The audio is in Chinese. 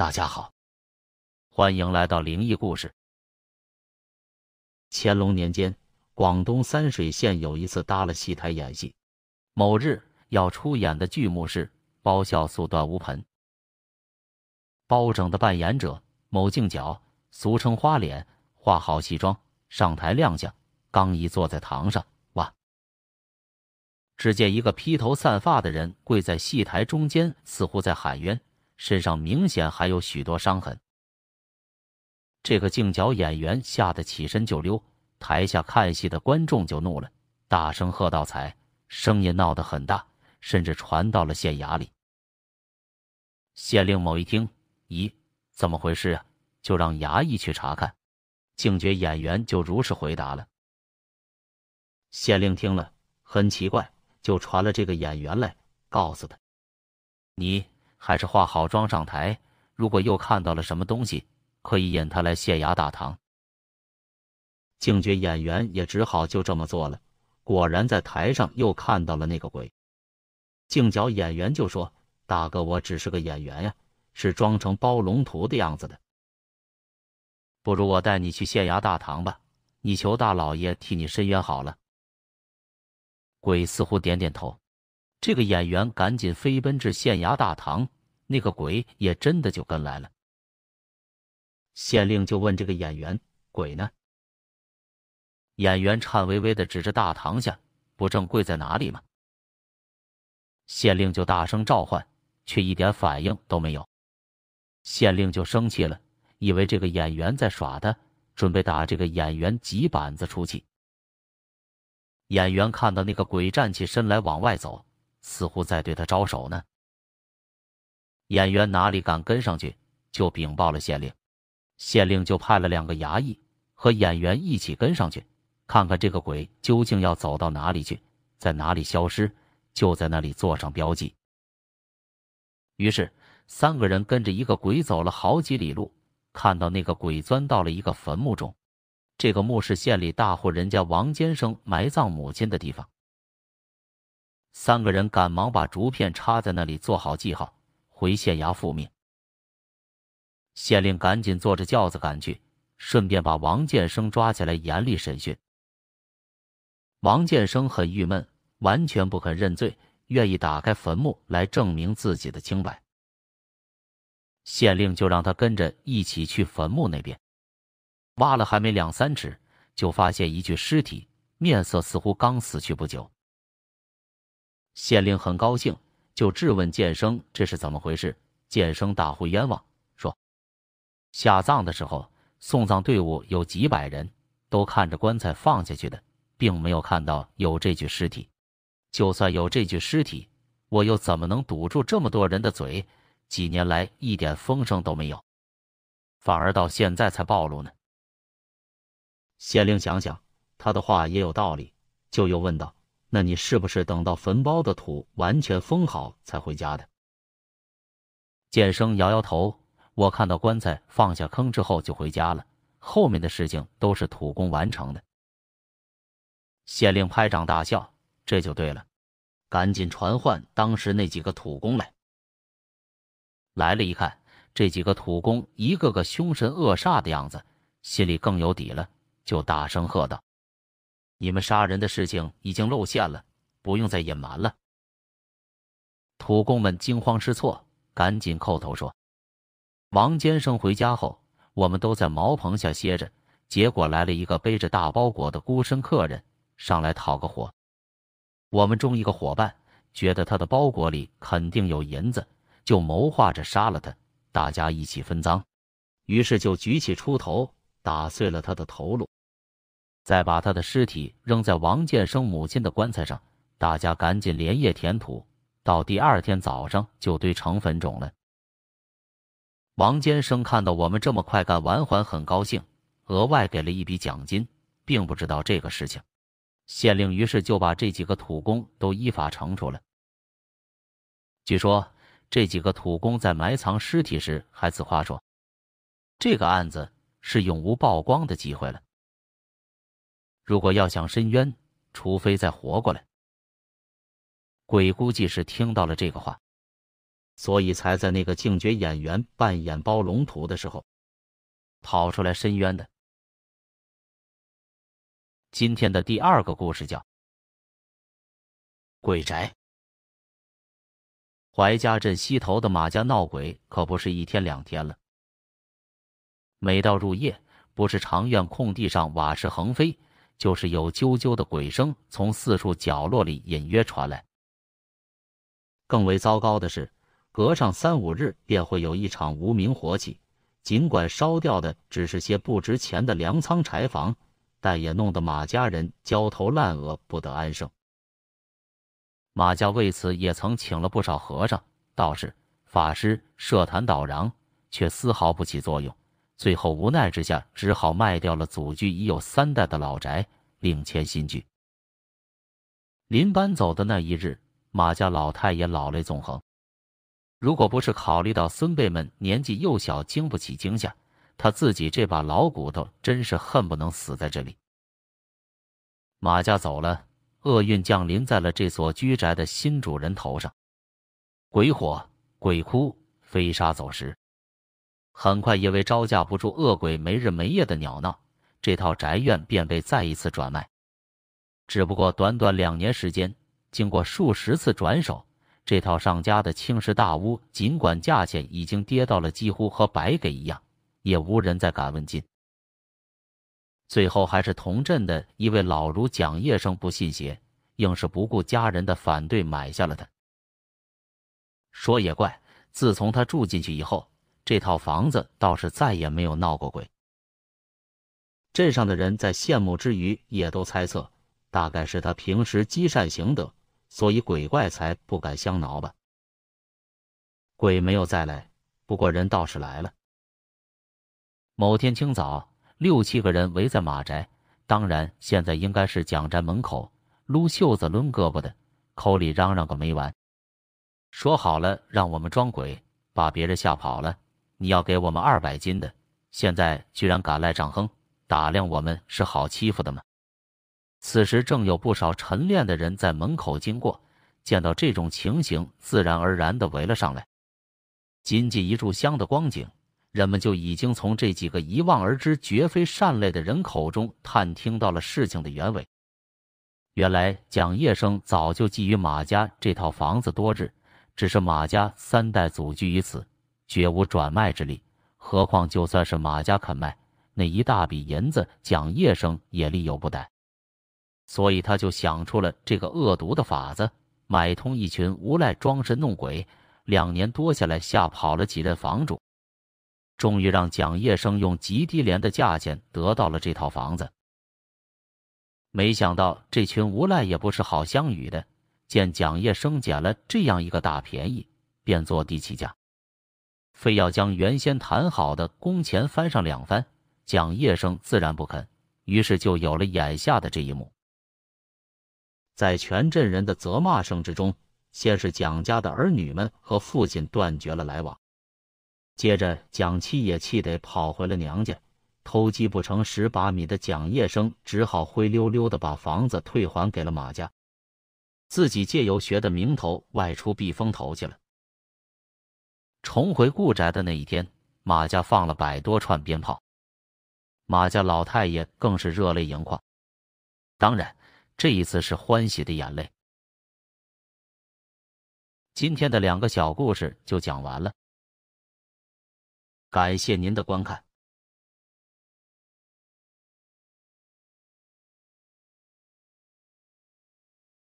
大家好，欢迎来到灵异故事。乾隆年间，广东三水县有一次搭了戏台演戏，某日要出演的剧目是《包笑素断乌盆》。包拯的扮演者某敬角，俗称花脸，化好戏装上台亮相，刚一坐在堂上，哇！只见一个披头散发的人跪在戏台中间，似乎在喊冤。身上明显还有许多伤痕。这个净角演员吓得起身就溜，台下看戏的观众就怒了，大声喝道：“才！”声音闹得很大，甚至传到了县衙里。县令某一听，咦，怎么回事啊？就让衙役去查看。净角演员就如实回答了。县令听了很奇怪，就传了这个演员来，告诉他：“你。”还是化好妆上台。如果又看到了什么东西，可以引他来县衙大堂。净觉演员也只好就这么做了。果然在台上又看到了那个鬼。净角演员就说：“大哥，我只是个演员呀，是装成包龙图的样子的。不如我带你去县衙大堂吧，你求大老爷替你伸冤好了。”鬼似乎点点头。这个演员赶紧飞奔至县衙大堂，那个鬼也真的就跟来了。县令就问这个演员：“鬼呢？”演员颤巍巍的指着大堂下，不正跪在哪里吗？县令就大声召唤，却一点反应都没有。县令就生气了，以为这个演员在耍他，准备打这个演员几板子出气。演员看到那个鬼站起身来往外走。似乎在对他招手呢。演员哪里敢跟上去，就禀报了县令。县令就派了两个衙役和演员一起跟上去，看看这个鬼究竟要走到哪里去，在哪里消失，就在那里做上标记。于是三个人跟着一个鬼走了好几里路，看到那个鬼钻到了一个坟墓中。这个墓是县里大户人家王坚生埋葬母亲的地方。三个人赶忙把竹片插在那里，做好记号，回县衙复命。县令赶紧坐着轿子赶去，顺便把王建生抓起来严厉审讯。王建生很郁闷，完全不肯认罪，愿意打开坟墓来证明自己的清白。县令就让他跟着一起去坟墓那边，挖了还没两三尺，就发现一具尸体，面色似乎刚死去不久。县令很高兴，就质问建生这是怎么回事。建生大呼冤枉，说：下葬的时候，送葬队伍有几百人，都看着棺材放下去的，并没有看到有这具尸体。就算有这具尸体，我又怎么能堵住这么多人的嘴？几年来一点风声都没有，反而到现在才暴露呢。县令想想，他的话也有道理，就又问道。那你是不是等到坟包的土完全封好才回家的？剑生摇摇头，我看到棺材放下坑之后就回家了，后面的事情都是土工完成的。县令拍掌大笑，这就对了，赶紧传唤当时那几个土工来。来了，一看这几个土工一个个凶神恶煞的样子，心里更有底了，就大声喝道。你们杀人的事情已经露馅了，不用再隐瞒了。土工们惊慌失措，赶紧叩头说：“王坚生回家后，我们都在茅棚下歇着，结果来了一个背着大包裹的孤身客人，上来讨个火。我们中一个伙伴觉得他的包裹里肯定有银子，就谋划着杀了他，大家一起分赃。于是就举起锄头，打碎了他的头颅。”再把他的尸体扔在王建生母亲的棺材上，大家赶紧连夜填土，到第二天早上就堆成坟冢了。王坚生看到我们这么快干完，还很高兴，额外给了一笔奖金，并不知道这个事情。县令于是就把这几个土工都依法惩处了。据说这几个土工在埋藏尸体时还自夸说：“这个案子是永无曝光的机会了。”如果要想申冤，除非再活过来。鬼估计是听到了这个话，所以才在那个竞角演员扮演包龙图的时候跑出来申冤的。今天的第二个故事叫《鬼宅》。怀家镇西头的马家闹鬼可不是一天两天了。每到入夜，不是长院空地上瓦石横飞，就是有啾啾的鬼声从四处角落里隐约传来。更为糟糕的是，隔上三五日便会有一场无名火起，尽管烧掉的只是些不值钱的粮仓柴房，但也弄得马家人焦头烂额，不得安生。马家为此也曾请了不少和尚、道士、法师设坛导攘，却丝毫不起作用。最后无奈之下，只好卖掉了祖居已有三代的老宅，另迁新居。临搬走的那一日，马家老太爷老泪纵横。如果不是考虑到孙辈们年纪幼小，经不起惊吓，他自己这把老骨头真是恨不能死在这里。马家走了。厄运降临在了这所居宅的新主人头上，鬼火、鬼哭、飞沙走石。很快，因为招架不住恶鬼没日没夜的鸟闹，这套宅院便被再一次转卖。只不过短短两年时间，经过数十次转手，这套上家的青石大屋，尽管价钱已经跌到了几乎和白给一样，也无人再敢问津。最后还是同镇的一位老儒蒋业生不信邪，硬是不顾家人的反对买下了它。说也怪，自从他住进去以后，这套房子倒是再也没有闹过鬼。镇上的人在羡慕之余，也都猜测，大概是他平时积善行德，所以鬼怪才不敢相挠吧。鬼没有再来，不过人倒是来了。某天清早。六七个人围在马宅，当然现在应该是蒋宅门口，撸袖子抡胳膊的，口里嚷嚷个没完。说好了让我们装鬼，把别人吓跑了，你要给我们二百斤的，现在居然敢赖账哼，打量我们是好欺负的吗？此时正有不少晨练的人在门口经过，见到这种情形，自然而然的围了上来。仅仅一炷香的光景。人们就已经从这几个一望而知绝非善类的人口中探听到了事情的原委。原来蒋业生早就觊觎马家这套房子多日，只是马家三代祖居于此，绝无转卖之力。何况就算是马家肯卖，那一大笔银子，蒋业生也力有不逮。所以他就想出了这个恶毒的法子，买通一群无赖装神弄鬼，两年多下来吓跑了几任房主。终于让蒋业生用极低廉的价钱得到了这套房子。没想到这群无赖也不是好相与的，见蒋业生捡了这样一个大便宜，便坐地起价，非要将原先谈好的工钱翻上两番。蒋业生自然不肯，于是就有了眼下的这一幕。在全镇人的责骂声之中，先是蒋家的儿女们和父亲断绝了来往。接着，蒋七也气得跑回了娘家。偷鸡不成蚀把米的蒋业生只好灰溜溜的把房子退还给了马家，自己借由学的名头外出避风头去了。重回故宅的那一天，马家放了百多串鞭炮，马家老太爷更是热泪盈眶。当然，这一次是欢喜的眼泪。今天的两个小故事就讲完了。感谢您的观看。